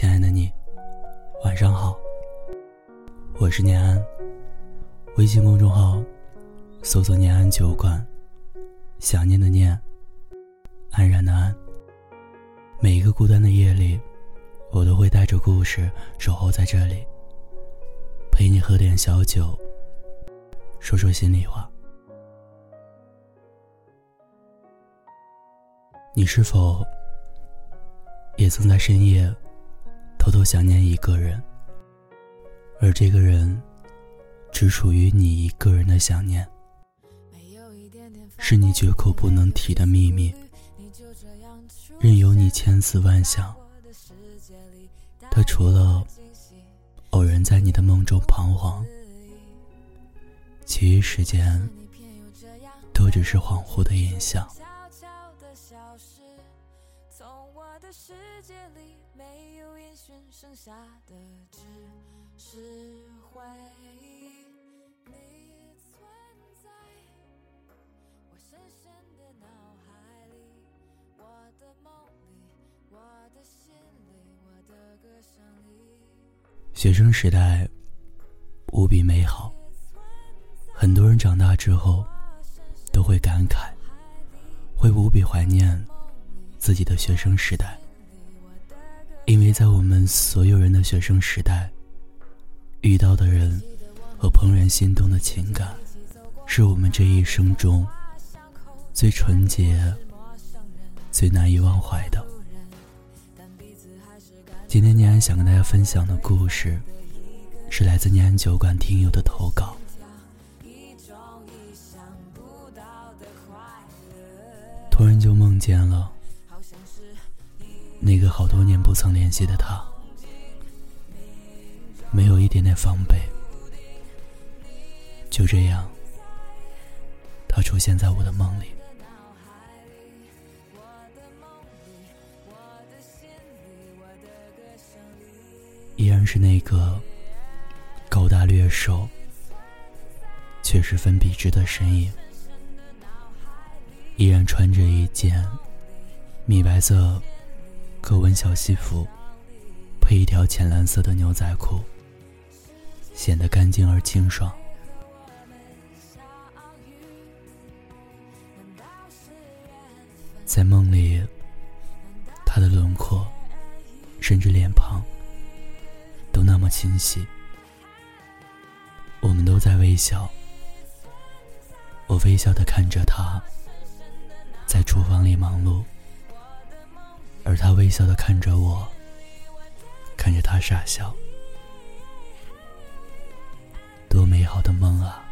亲爱的你，晚上好。我是念安，微信公众号搜索“念安酒馆”，想念的念，安然的安。每一个孤单的夜里，我都会带着故事守候在这里，陪你喝点小酒，说说心里话。你是否也曾在深夜偷偷想念一个人，而这个人只属于你一个人的想念，是你绝口不能提的秘密，任由你千思万想。他除了偶然在你的梦中彷徨，其余时间都只是恍惚的印象。剩下的只是回忆。你存在我深深的脑海里，我的梦里，我的心里，我的歌声里。学生时代无比美好，很多人长大之后都会感慨，会无比怀念自己的学生时代。在我们所有人的学生时代，遇到的人和怦然心动的情感，是我们这一生中最纯洁、最难以忘怀的。今天念安想跟大家分享的故事，是来自念安酒馆听友的投稿。突然就梦见了。那个好多年不曾联系的他，没有一点点防备，就这样，他出现在我的梦里，依然是那个高大略瘦，却十分笔直的身影，依然穿着一件米白色。格纹小西服，配一条浅蓝色的牛仔裤，显得干净而清爽。在梦里，他的轮廓，甚至脸庞，都那么清晰。我们都在微笑，我微笑的看着他，在厨房里忙碌。而他微笑的看着我，看着他傻笑，多美好的梦啊！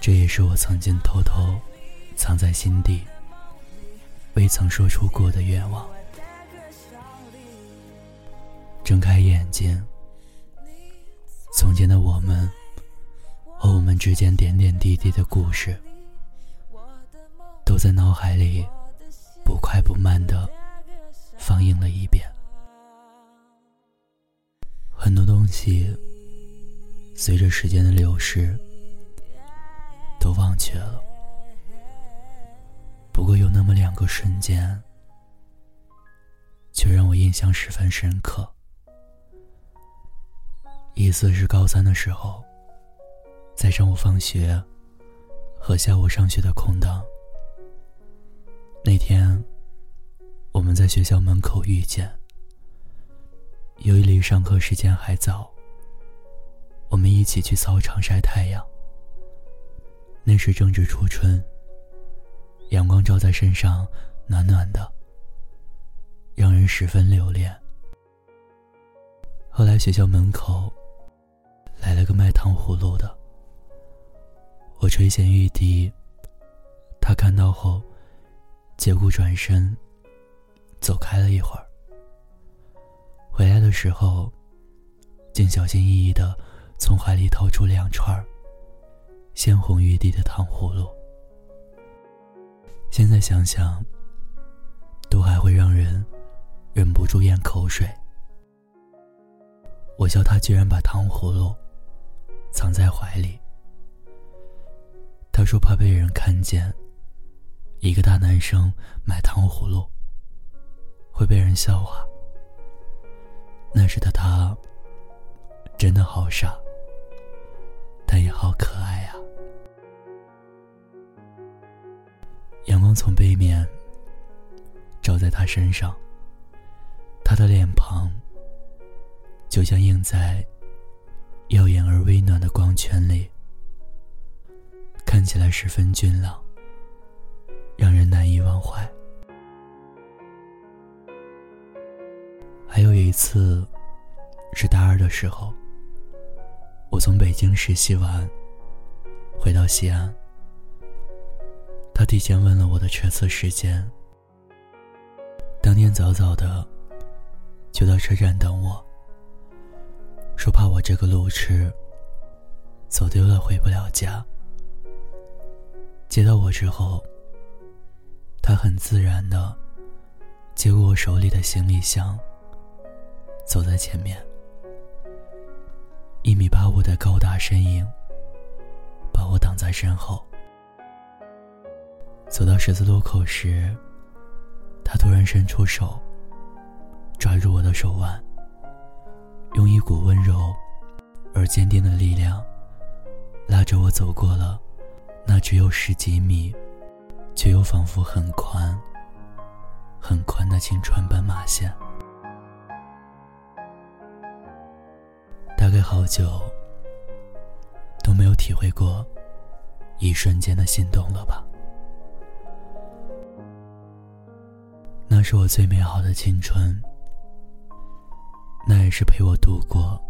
这也是我曾经偷偷藏在心底、未曾说出过的愿望。睁开眼睛，从前的我们和我们之间点点滴滴的故事，都在脑海里。不快不慢的放映了一遍，很多东西随着时间的流逝都忘却了。不过有那么两个瞬间，却让我印象十分深刻。一次是高三的时候，在上午放学和下午上学的空档。那天，我们在学校门口遇见。由于离上课时间还早，我们一起去操场晒太阳。那时正值初春，阳光照在身上，暖暖的，让人十分留恋。后来学校门口来了个卖糖葫芦的，我垂涎欲滴，他看到后。结果转身，走开了一会儿。回来的时候，竟小心翼翼的从怀里掏出两串鲜红欲滴的糖葫芦。现在想想，都还会让人忍不住咽口水。我笑他居然把糖葫芦藏在怀里。他说怕被人看见。一个大男生买糖葫芦会被人笑话，那时的他，真的好傻，但也好可爱啊。阳光从背面照在他身上，他的脸庞就像映在耀眼而微暖的光圈里，看起来十分俊朗，让人难以忘怀。还有一次，是大二的时候，我从北京实习完，回到西安。他提前问了我的车次时间，当天早早的就到车站等我，说怕我这个路痴走丢了回不了家。接到我之后，他很自然的接过我手里的行李箱。走在前面，一米八五的高大身影把我挡在身后。走到十字路口时，他突然伸出手，抓住我的手腕，用一股温柔而坚定的力量，拉着我走过了那只有十几米，却又仿佛很宽、很宽的青春斑马线。大概好久都没有体会过一瞬间的心动了吧？那是我最美好的青春，那也是陪我度过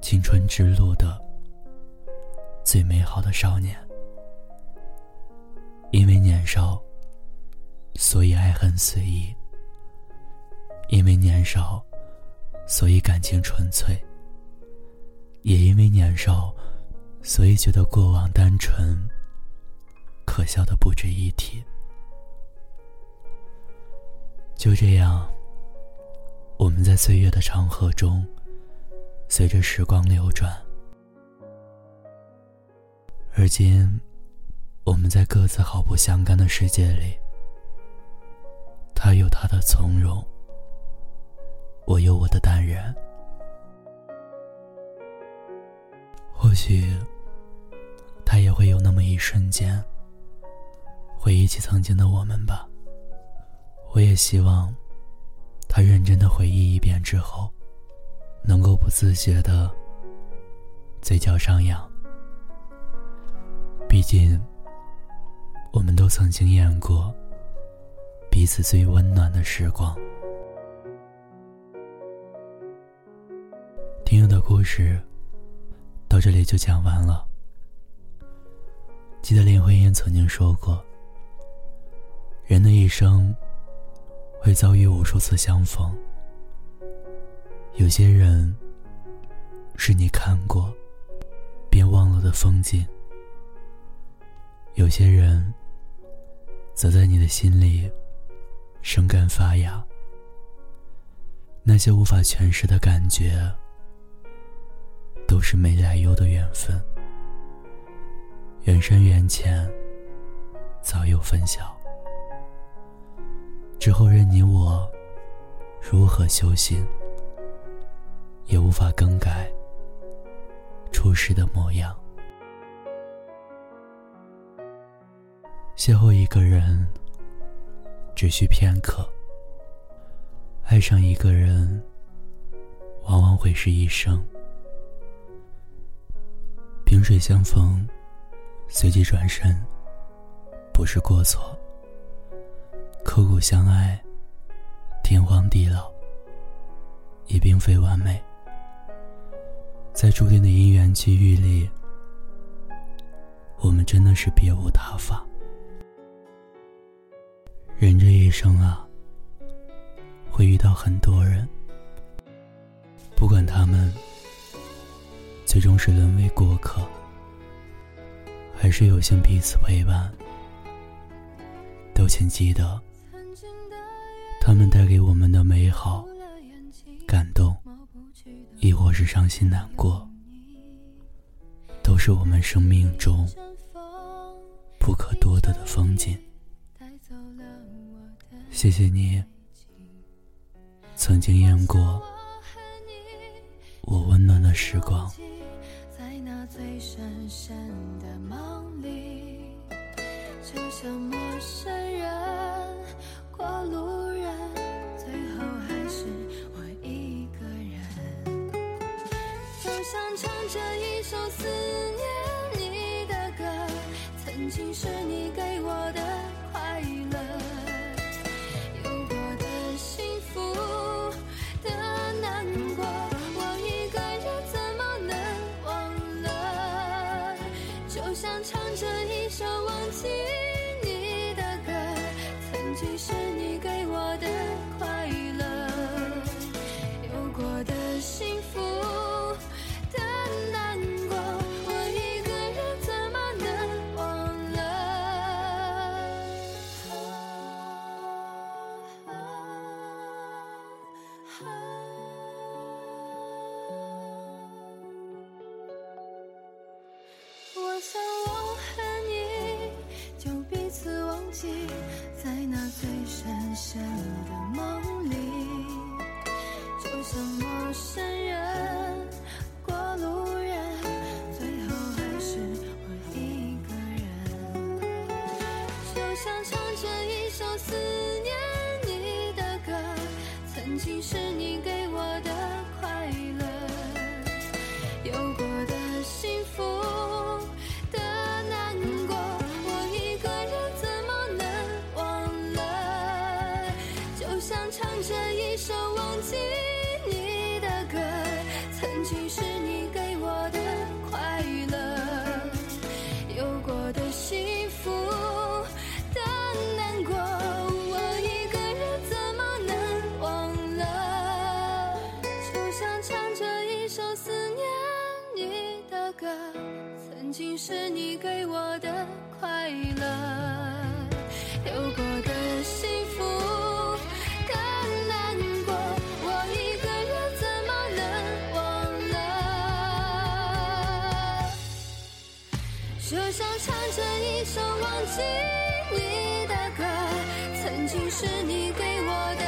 青春之路的最美好的少年。少，所以爱恨随意；因为年少，所以感情纯粹。也因为年少，所以觉得过往单纯，可笑的不值一提。就这样，我们在岁月的长河中，随着时光流转。而今，我们在各自毫不相干的世界里，他有他的从容，我有我的淡然。或许，他也会有那么一瞬间，回忆起曾经的我们吧。我也希望，他认真的回忆一遍之后，能够不自觉的嘴角上扬。毕竟，我们都曾经验过彼此最温暖的时光。听友的故事。到这里就讲完了。记得林徽因曾经说过：“人的一生会遭遇无数次相逢，有些人是你看过便忘了的风景，有些人则在你的心里生根发芽。那些无法诠释的感觉。”都是没来由的缘分，缘深缘浅，早有分晓。之后任你我如何修行，也无法更改初时的模样。邂逅一个人，只需片刻；爱上一个人，往往会是一生。萍水相逢，随即转身，不是过错；刻骨相爱，天荒地老，也并非完美。在注定的因缘际遇里，我们真的是别无他法。人这一生啊，会遇到很多人，不管他们。最终是沦为过客，还是有幸彼此陪伴？都请记得，他们带给我们的美好、感动，亦或是伤心难过，都是我们生命中不可多得的风景。谢谢你，曾经验过我温暖的时光。在那最深深的梦里，就像陌生人，过路人，最后还是我一个人。就像唱着一首思念你的歌，曾经是你给唱着一首忘记在那最深深的梦里，就像陌生人、过路人，最后还是我一个人。就像唱着一首思着一首忘记你的歌，曾经是你给我的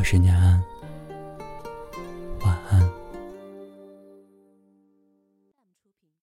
我是念安。